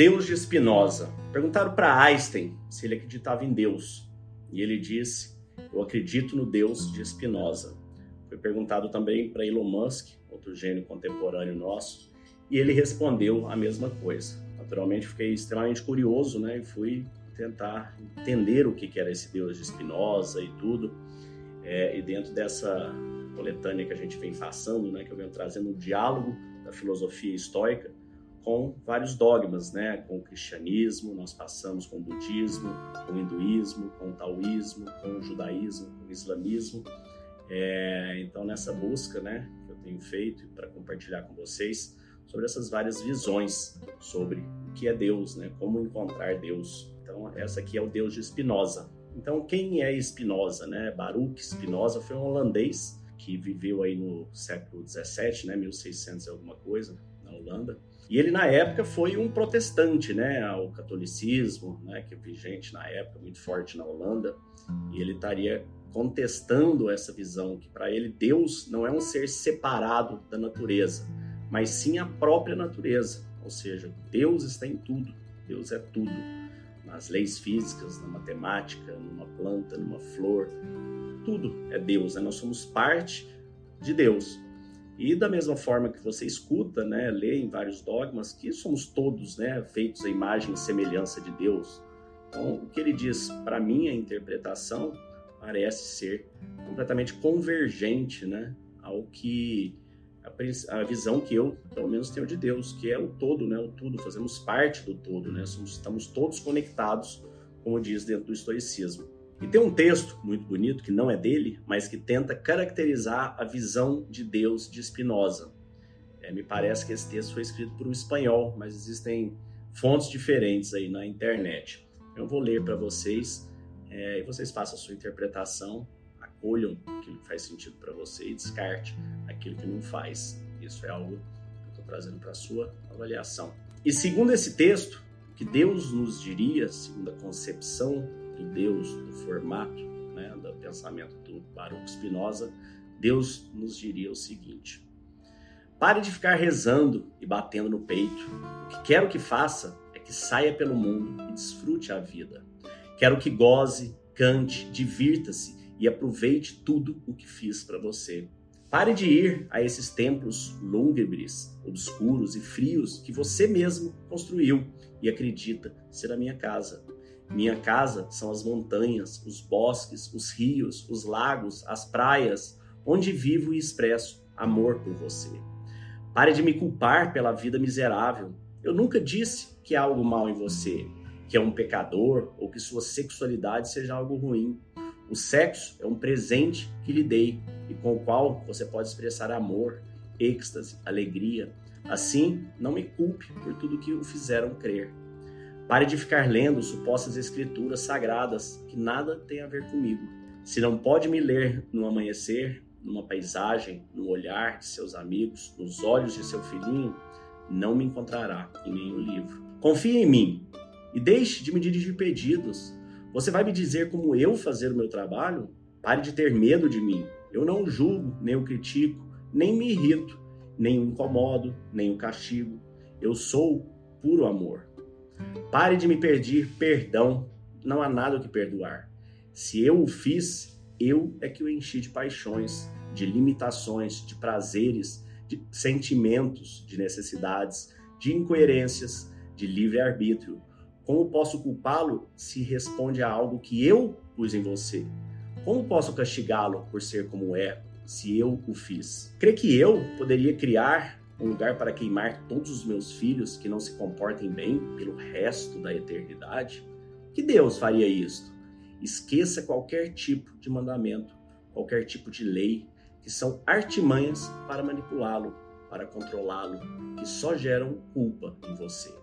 Deus de Spinoza. Perguntaram para Einstein se ele acreditava em Deus. E ele disse: Eu acredito no Deus de Spinoza. Foi perguntado também para Elon Musk, outro gênio contemporâneo nosso, e ele respondeu a mesma coisa. Naturalmente, fiquei extremamente curioso né, e fui tentar entender o que era esse Deus de Spinoza e tudo. É, e dentro dessa coletânea que a gente vem passando, né, que eu venho trazendo um diálogo da filosofia estoica com vários dogmas, né, com o cristianismo, nós passamos com o budismo, com o hinduísmo, com o taoísmo, com o judaísmo, com o islamismo. É, então, nessa busca né, que eu tenho feito para compartilhar com vocês sobre essas várias visões sobre o que é Deus, né, como encontrar Deus. Então, essa aqui é o Deus de Spinoza. Então, quem é Spinoza? Né? Baruch Spinoza foi um holandês que viveu aí no século 17, né, 1600 e alguma coisa, na Holanda. E ele, na época, foi um protestante né, ao catolicismo, né, que é vigente na época, muito forte na Holanda. E ele estaria contestando essa visão que, para ele, Deus não é um ser separado da natureza, mas sim a própria natureza. Ou seja, Deus está em tudo, Deus é tudo. Nas leis físicas, na matemática, numa planta, numa flor, tudo é Deus, né? nós somos parte de Deus. E da mesma forma que você escuta, né, lê em vários dogmas que somos todos, né, feitos à imagem e semelhança de Deus. Então, o que ele diz para mim a interpretação parece ser completamente convergente, né, ao que a, a, visão que eu, pelo menos, tenho de Deus, que é o todo, né, o tudo, fazemos parte do todo, né, somos, estamos todos conectados, como diz dentro do estoicismo. E tem um texto muito bonito, que não é dele, mas que tenta caracterizar a visão de Deus de Spinoza. É, me parece que esse texto foi escrito por um espanhol, mas existem fontes diferentes aí na internet. Eu vou ler para vocês é, e vocês façam a sua interpretação, acolham aquilo que faz sentido para você e descarte aquilo que não faz. Isso é algo que eu estou trazendo para a sua avaliação. E segundo esse texto, que Deus nos diria, segundo a concepção do Deus, do formato, né, do pensamento do Baruch Spinoza, Deus nos diria o seguinte: pare de ficar rezando e batendo no peito. O que quero que faça é que saia pelo mundo e desfrute a vida. Quero que goze, cante, divirta-se e aproveite tudo o que fiz para você. Pare de ir a esses templos lúgubres, obscuros e frios que você mesmo construiu e acredita ser a minha casa. Minha casa são as montanhas, os bosques, os rios, os lagos, as praias, onde vivo e expresso amor por você. Pare de me culpar pela vida miserável. Eu nunca disse que há algo mal em você, que é um pecador ou que sua sexualidade seja algo ruim. O sexo é um presente que lhe dei e com o qual você pode expressar amor, êxtase, alegria. Assim, não me culpe por tudo que o fizeram crer. Pare de ficar lendo supostas escrituras sagradas que nada tem a ver comigo. Se não pode me ler no amanhecer, numa paisagem, no olhar de seus amigos, nos olhos de seu filhinho, não me encontrará em nenhum livro. Confie em mim e deixe de me dirigir pedidos. Você vai me dizer como eu fazer o meu trabalho? Pare de ter medo de mim. Eu não julgo, nem o critico, nem me irrito, nem o incomodo, nem o castigo. Eu sou puro amor. Pare de me pedir perdão, não há nada o que perdoar. Se eu o fiz, eu é que o enchi de paixões, de limitações, de prazeres, de sentimentos, de necessidades, de incoerências, de livre-arbítrio. Como posso culpá-lo se responde a algo que eu pus em você? Como posso castigá-lo por ser como é, se eu o fiz? Crê que eu poderia criar um lugar para queimar todos os meus filhos que não se comportem bem pelo resto da eternidade? Que Deus faria isto? Esqueça qualquer tipo de mandamento, qualquer tipo de lei, que são artimanhas para manipulá-lo, para controlá-lo, que só geram culpa em você.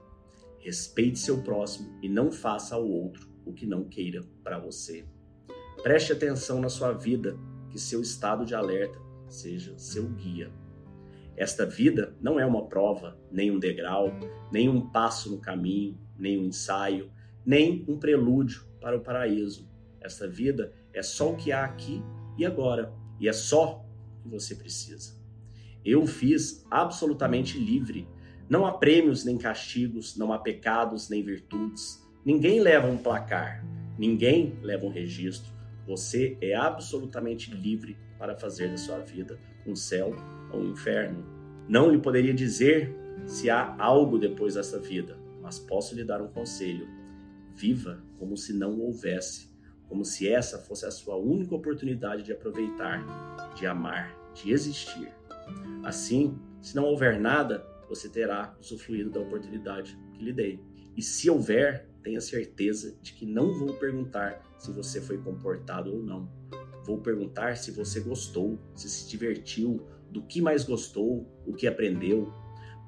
Respeite seu próximo e não faça ao outro o que não queira para você. Preste atenção na sua vida, que seu estado de alerta seja seu guia esta vida não é uma prova, nem um degrau, nem um passo no caminho, nem um ensaio, nem um prelúdio para o paraíso. Esta vida é só o que há aqui e agora, e é só o que você precisa. Eu fiz absolutamente livre. Não há prêmios nem castigos, não há pecados nem virtudes. Ninguém leva um placar, ninguém leva um registro. Você é absolutamente livre para fazer da sua vida um céu ou um inferno. Não lhe poderia dizer se há algo depois dessa vida, mas posso lhe dar um conselho. Viva como se não houvesse, como se essa fosse a sua única oportunidade de aproveitar, de amar, de existir. Assim, se não houver nada, você terá usufruído da oportunidade que lhe dei. E se houver, tenha certeza de que não vou perguntar se você foi comportado ou não. Vou perguntar se você gostou, se se divertiu, do que mais gostou, o que aprendeu.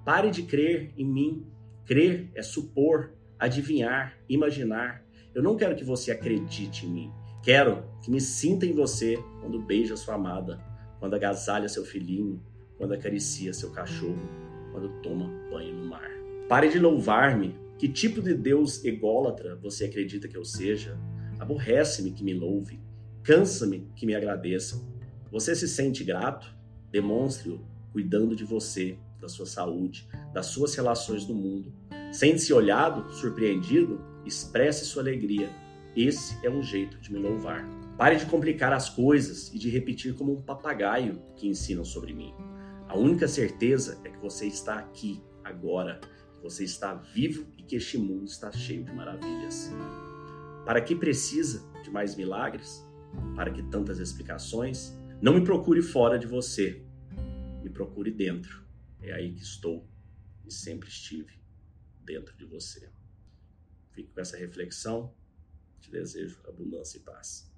Pare de crer em mim. Crer é supor, adivinhar, imaginar. Eu não quero que você acredite em mim. Quero que me sinta em você quando beija sua amada, quando agasalha seu filhinho, quando acaricia seu cachorro, quando toma banho no mar. Pare de louvar-me. Que tipo de Deus ególatra você acredita que eu seja? Aborrece-me que me louve. Cansa-me que me agradeça. Você se sente grato? Demonstre-o cuidando de você, da sua saúde, das suas relações no mundo. Sente-se olhado, surpreendido? Expresse sua alegria. Esse é um jeito de me louvar. Pare de complicar as coisas e de repetir como um papagaio que ensinam sobre mim. A única certeza é que você está aqui, agora, você está vivo e que este mundo está cheio de maravilhas. Para que precisa de mais milagres? Para que tantas explicações? Não me procure fora de você, me procure dentro. É aí que estou e sempre estive dentro de você. Fico com essa reflexão. Te desejo abundância e paz.